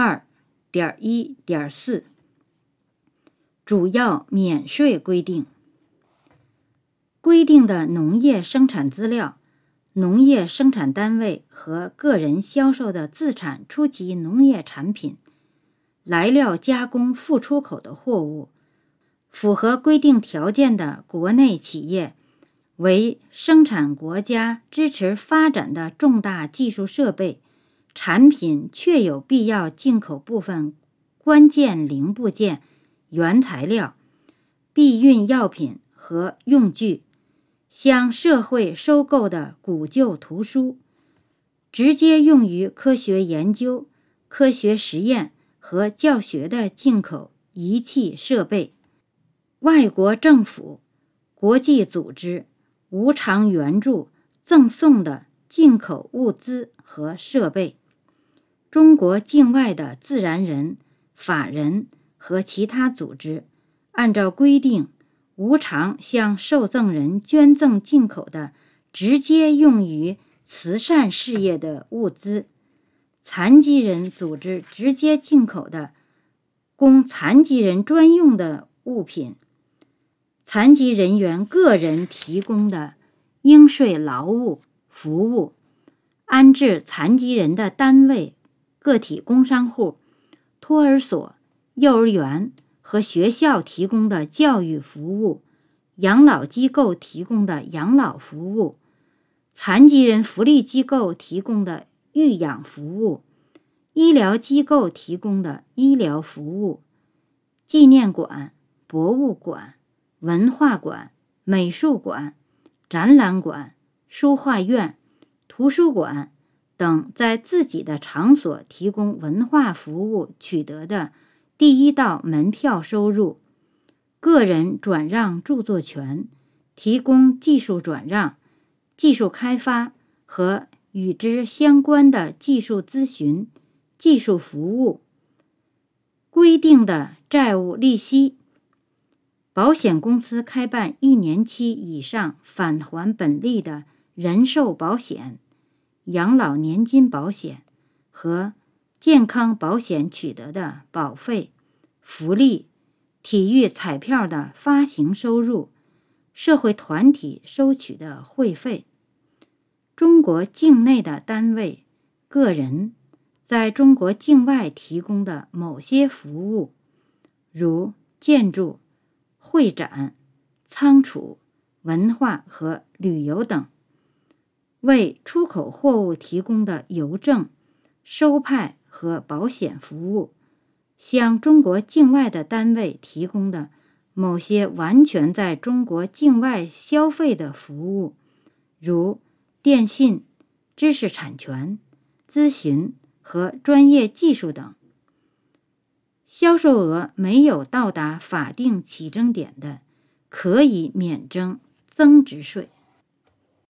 二点一点四主要免税规定。规定的农业生产资料、农业生产单位和个人销售的自产初级农业产品、来料加工复出口的货物，符合规定条件的国内企业，为生产国家支持发展的重大技术设备。产品确有必要进口部分关键零部件、原材料、避孕药品和用具，向社会收购的古旧图书，直接用于科学研究、科学实验和教学的进口仪器设备，外国政府、国际组织无偿援助赠送的进口物资和设备。中国境外的自然人、法人和其他组织，按照规定无偿向受赠人捐赠进口的直接用于慈善事业的物资；残疾人组织直接进口的供残疾人专用的物品；残疾人员个人提供的应税劳务服务；安置残疾人的单位。个体工商户、托儿所、幼儿园和学校提供的教育服务，养老机构提供的养老服务，残疾人福利机构提供的育养服务，医疗机构提供的医疗服务，纪念馆、博物馆、文化馆、美术馆、展览馆、书画院、图书馆。等在自己的场所提供文化服务取得的第一道门票收入，个人转让著作权，提供技术转让、技术开发和与之相关的技术咨询、技术服务，规定的债务利息，保险公司开办一年期以上返还本利的人寿保险。养老年金保险和健康保险取得的保费、福利、体育彩票的发行收入、社会团体收取的会费、中国境内的单位、个人在中国境外提供的某些服务，如建筑、会展、仓储、文化和旅游等。为出口货物提供的邮政、收派和保险服务，向中国境外的单位提供的某些完全在中国境外消费的服务，如电信、知识产权、咨询和专业技术等，销售额没有到达法定起征点的，可以免征增值税。